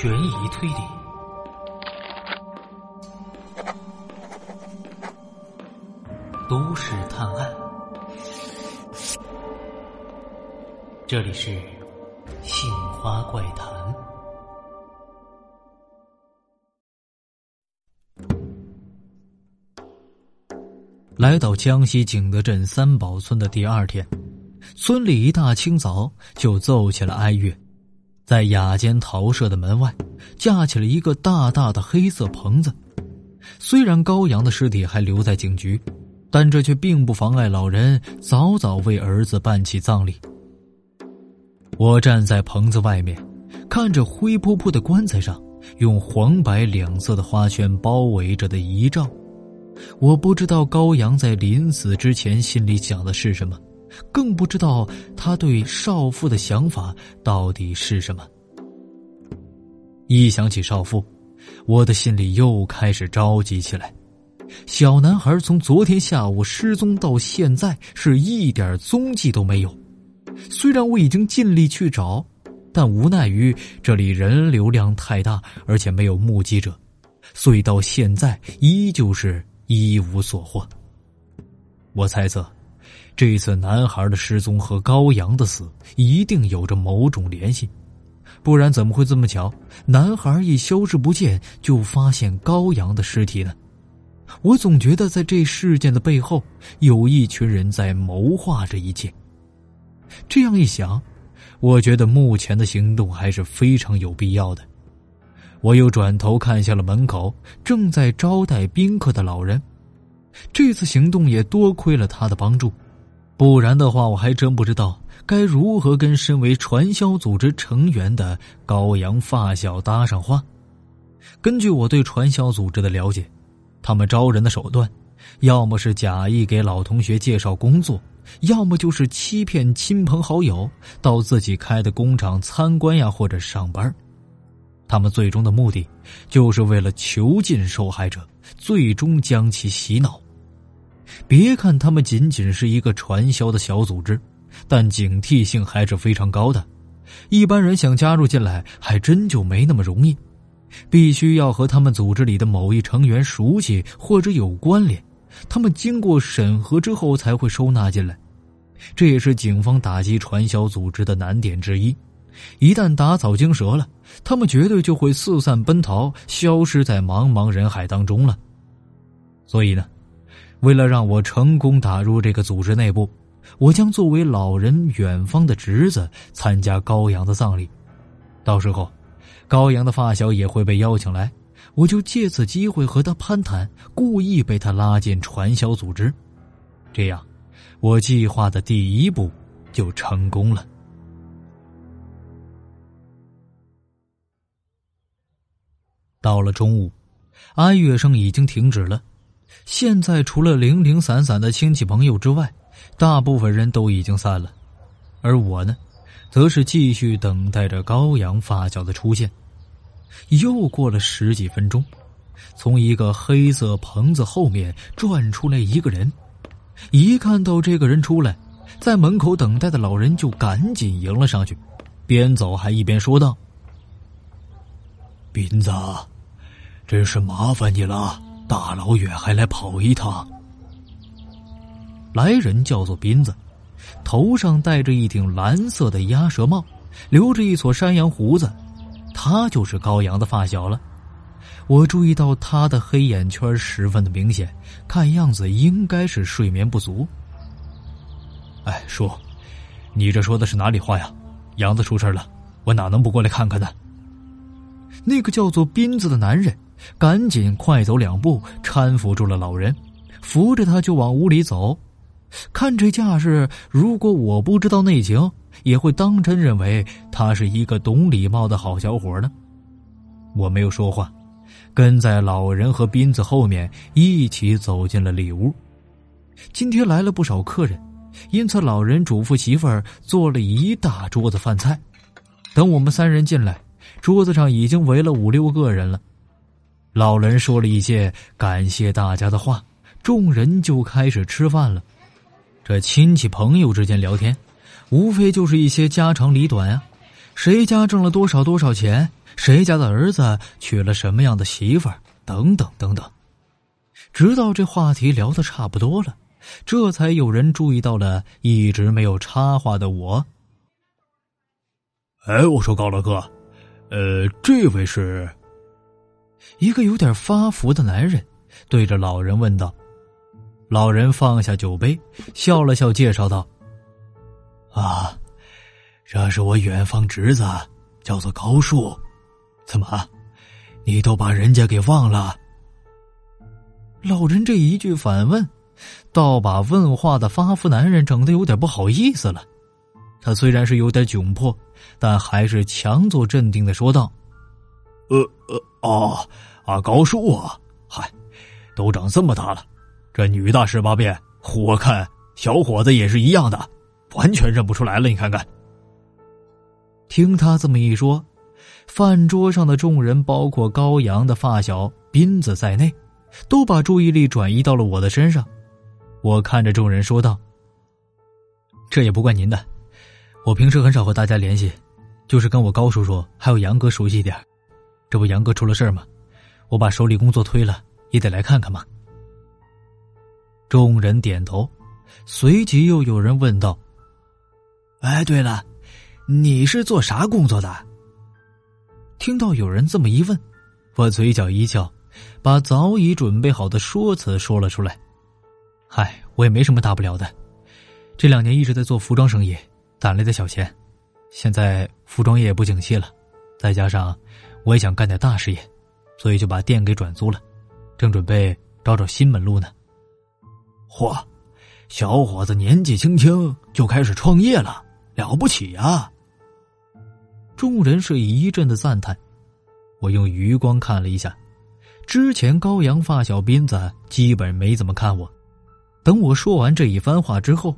悬疑推理，都市探案。这里是《杏花怪谈》。来到江西景德镇三宝村的第二天，村里一大清早就奏起了哀乐。在雅间桃舍的门外，架起了一个大大的黑色棚子。虽然高阳的尸体还留在警局，但这却并不妨碍老人早早为儿子办起葬礼。我站在棚子外面，看着灰扑扑的棺材上用黄白两色的花圈包围着的遗照，我不知道高阳在临死之前心里想的是什么。更不知道他对少妇的想法到底是什么。一想起少妇，我的心里又开始着急起来。小男孩从昨天下午失踪到现在，是一点踪迹都没有。虽然我已经尽力去找，但无奈于这里人流量太大，而且没有目击者，所以到现在依旧是一无所获。我猜测。这次男孩的失踪和高阳的死一定有着某种联系，不然怎么会这么巧？男孩一消失不见，就发现高阳的尸体呢？我总觉得在这事件的背后，有一群人在谋划着一切。这样一想，我觉得目前的行动还是非常有必要的。我又转头看向了门口正在招待宾客的老人，这次行动也多亏了他的帮助。不然的话，我还真不知道该如何跟身为传销组织成员的高阳发小搭上话。根据我对传销组织的了解，他们招人的手段，要么是假意给老同学介绍工作，要么就是欺骗亲朋好友到自己开的工厂参观呀，或者上班。他们最终的目的，就是为了囚禁受害者，最终将其洗脑。别看他们仅仅是一个传销的小组织，但警惕性还是非常高的。一般人想加入进来，还真就没那么容易。必须要和他们组织里的某一成员熟悉或者有关联，他们经过审核之后才会收纳进来。这也是警方打击传销组织的难点之一。一旦打草惊蛇了，他们绝对就会四散奔逃，消失在茫茫人海当中了。所以呢？为了让我成功打入这个组织内部，我将作为老人远方的侄子参加高阳的葬礼。到时候，高阳的发小也会被邀请来，我就借此机会和他攀谈，故意被他拉进传销组织。这样，我计划的第一步就成功了。到了中午，哀乐声已经停止了。现在除了零零散散的亲戚朋友之外，大部分人都已经散了，而我呢，则是继续等待着高阳发小的出现。又过了十几分钟，从一个黑色棚子后面转出来一个人。一看到这个人出来，在门口等待的老人就赶紧迎了上去，边走还一边说道：“斌子，真是麻烦你了。”大老远还来跑一趟。来人叫做斌子，头上戴着一顶蓝色的鸭舌帽，留着一撮山羊胡子，他就是高阳的发小了。我注意到他的黑眼圈十分的明显，看样子应该是睡眠不足。哎，叔，你这说的是哪里话呀？杨子出事了，我哪能不过来看看呢？那个叫做斌子的男人。赶紧快走两步，搀扶住了老人，扶着他就往屋里走。看这架势，如果我不知道内情，也会当真认为他是一个懂礼貌的好小伙呢。我没有说话，跟在老人和斌子后面一起走进了里屋。今天来了不少客人，因此老人嘱咐媳妇儿做了一大桌子饭菜。等我们三人进来，桌子上已经围了五六个人了。老人说了一些感谢大家的话，众人就开始吃饭了。这亲戚朋友之间聊天，无非就是一些家长里短啊。谁家挣了多少多少钱，谁家的儿子娶了什么样的媳妇儿，等等等等。直到这话题聊得差不多了，这才有人注意到了一直没有插话的我。哎，我说高老哥，呃，这位是？一个有点发福的男人对着老人问道。老人放下酒杯，笑了笑，介绍道：“啊，这是我远方侄子，叫做高树。怎么，你都把人家给忘了？”老人这一句反问，倒把问话的发福男人整的有点不好意思了。他虽然是有点窘迫，但还是强作镇定的说道：“呃呃，哦，啊，高树啊，嗨，都长这么大了。”这女大十八变，我看小伙子也是一样的，完全认不出来了。你看看，听他这么一说，饭桌上的众人，包括高阳的发小斌子在内，都把注意力转移到了我的身上。我看着众人说道：“这也不怪您的，我平时很少和大家联系，就是跟我高叔叔还有杨哥熟悉一点。这不杨哥出了事儿吗？我把手里工作推了，也得来看看嘛。”众人点头，随即又有人问道：“哎，对了，你是做啥工作的？”听到有人这么一问，我嘴角一翘，把早已准备好的说辞说了出来：“嗨，我也没什么大不了的，这两年一直在做服装生意，攒来的小钱，现在服装业也不景气了，再加上我也想干点大事业，所以就把店给转租了，正准备找找新门路呢。”嚯，小伙子年纪轻轻就开始创业了，了不起呀！众人是一阵的赞叹。我用余光看了一下，之前高阳发小斌子基本没怎么看我。等我说完这一番话之后，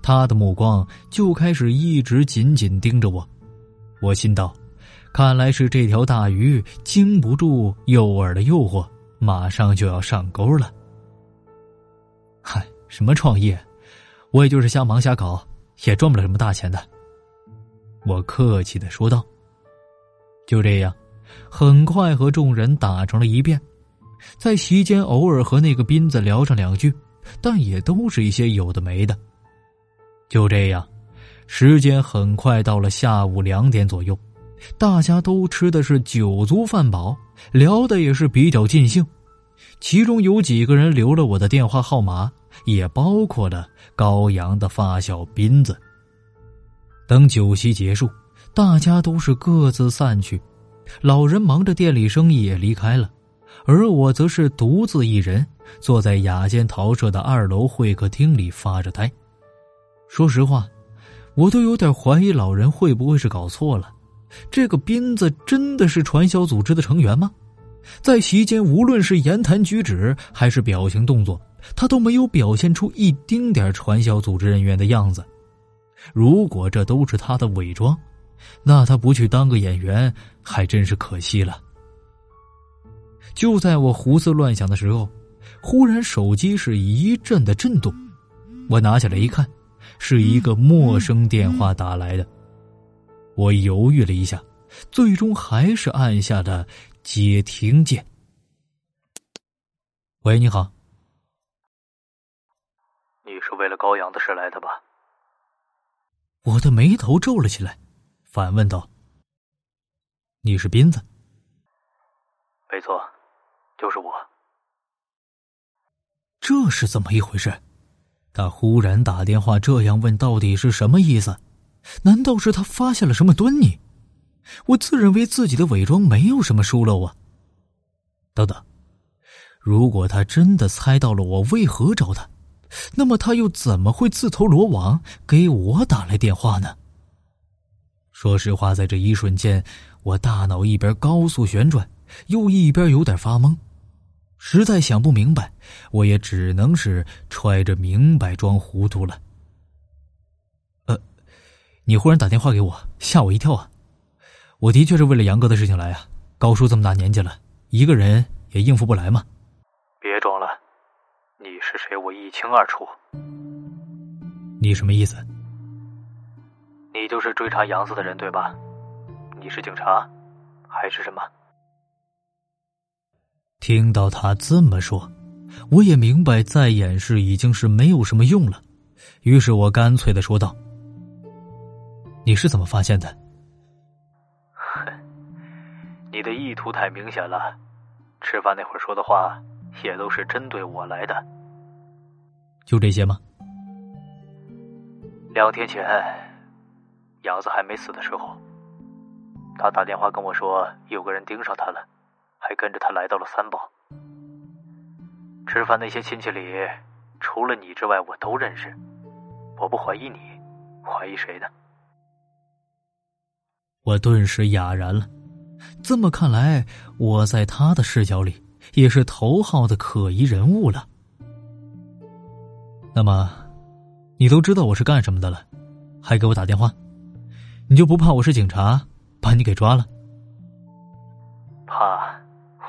他的目光就开始一直紧紧盯着我。我心道，看来是这条大鱼经不住诱饵的诱惑，马上就要上钩了。嗨，什么创业？我也就是瞎忙瞎搞，也赚不了什么大钱的。我客气的说道。就这样，很快和众人打成了一片，在席间偶尔和那个斌子聊上两句，但也都是一些有的没的。就这样，时间很快到了下午两点左右，大家都吃的是酒足饭饱，聊的也是比较尽兴。其中有几个人留了我的电话号码，也包括了高阳的发小斌子。等酒席结束，大家都是各自散去，老人忙着店里生意也离开了，而我则是独自一人坐在雅间陶社的二楼会客厅里发着呆。说实话，我都有点怀疑老人会不会是搞错了，这个斌子真的是传销组织的成员吗？在席间，无论是言谈举止还是表情动作，他都没有表现出一丁点传销组织人员的样子。如果这都是他的伪装，那他不去当个演员还真是可惜了。就在我胡思乱想的时候，忽然手机是一阵的震动，我拿起来一看，是一个陌生电话打来的。我犹豫了一下，最终还是按下了。接听键。喂，你好。你是为了高阳的事来的吧？我的眉头皱了起来，反问道：“你是斌子？”没错，就是我。这是怎么一回事？他忽然打电话这样问，到底是什么意思？难道是他发现了什么端倪？我自认为自己的伪装没有什么疏漏啊。等等，如果他真的猜到了我为何找他，那么他又怎么会自投罗网给我打来电话呢？说实话，在这一瞬间，我大脑一边高速旋转，又一边有点发懵，实在想不明白，我也只能是揣着明白装糊涂了。呃，你忽然打电话给我，吓我一跳啊！我的确是为了杨哥的事情来啊！高叔这么大年纪了，一个人也应付不来嘛。别装了，你是谁我一清二楚。你什么意思？你就是追查杨子的人对吧？你是警察，还是什么？听到他这么说，我也明白再掩饰已经是没有什么用了，于是我干脆的说道：“你是怎么发现的？”哼，你的意图太明显了，吃饭那会儿说的话也都是针对我来的。就这些吗？两天前，杨子还没死的时候，他打电话跟我说，有个人盯上他了，还跟着他来到了三宝。吃饭那些亲戚里，除了你之外，我都认识。我不怀疑你，怀疑谁呢？我顿时哑然了。这么看来，我在他的视角里也是头号的可疑人物了。那么。你都知道我是干什么的了，还给我打电话，你就不怕我是警察把你给抓了？怕，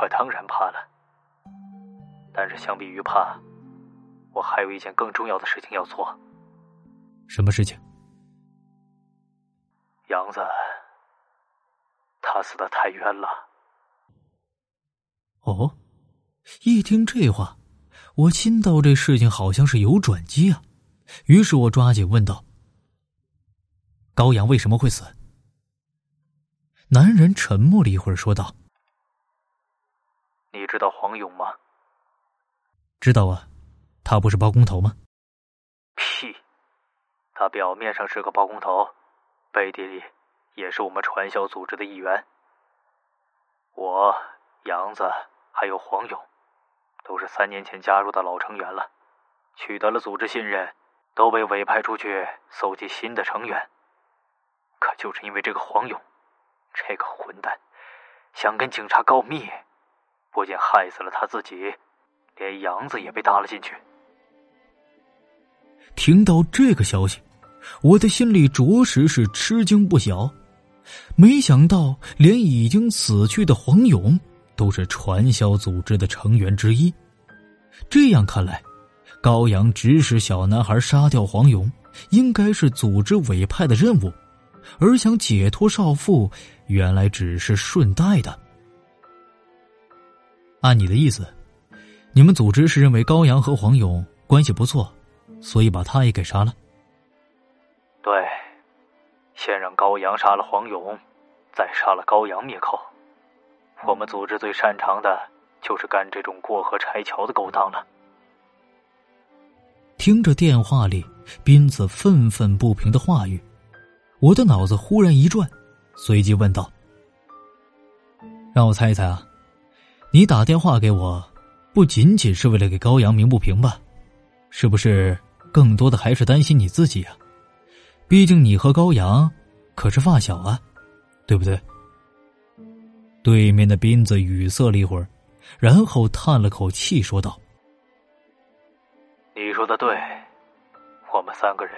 我当然怕了。但是相比于怕，我还有一件更重要的事情要做。什么事情？杨子，他死的太冤了。哦，一听这话，我心道这事情好像是有转机啊。于是我抓紧问道：“高阳为什么会死？”男人沉默了一会儿，说道：“你知道黄勇吗？”“知道啊，他不是包工头吗？”“屁！他表面上是个包工头，背地里也是我们传销组织的一员。我、杨子还有黄勇，都是三年前加入的老成员了，取得了组织信任。”都被委派出去搜集新的成员，可就是因为这个黄勇，这个混蛋，想跟警察告密，不仅害死了他自己，连杨子也被搭了进去。听到这个消息，我的心里着实是吃惊不小。没想到，连已经死去的黄勇都是传销组织的成员之一。这样看来。高阳指使小男孩杀掉黄勇，应该是组织委派的任务，而想解脱少妇，原来只是顺带的。按你的意思，你们组织是认为高阳和黄勇关系不错，所以把他也给杀了。先让高阳杀了黄勇，再杀了高阳灭口。我们组织最擅长的就是干这种过河拆桥的勾当了。听着电话里斌子愤愤不平的话语，我的脑子忽然一转，随即问道：“让我猜一猜啊，你打电话给我，不仅仅是为了给高阳鸣不平吧？是不是更多的还是担心你自己啊？毕竟你和高阳可是发小啊，对不对？”对面的斌子语塞了一会儿，然后叹了口气，说道。你说的对，我们三个人，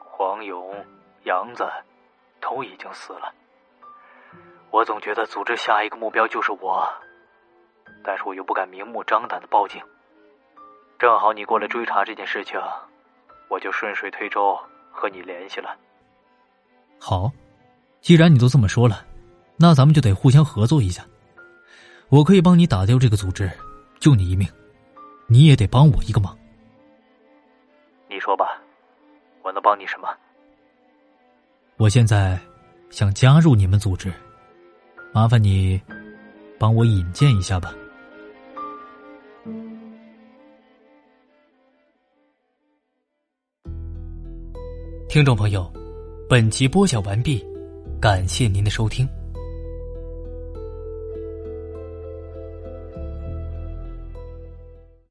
黄勇、杨子都已经死了。我总觉得组织下一个目标就是我，但是我又不敢明目张胆的报警。正好你过来追查这件事情，我就顺水推舟和你联系了。好，既然你都这么说了，那咱们就得互相合作一下。我可以帮你打掉这个组织，救你一命，你也得帮我一个忙。你说吧，我能帮你什么？我现在想加入你们组织，麻烦你帮我引荐一下吧。听众朋友，本集播讲完毕，感谢您的收听。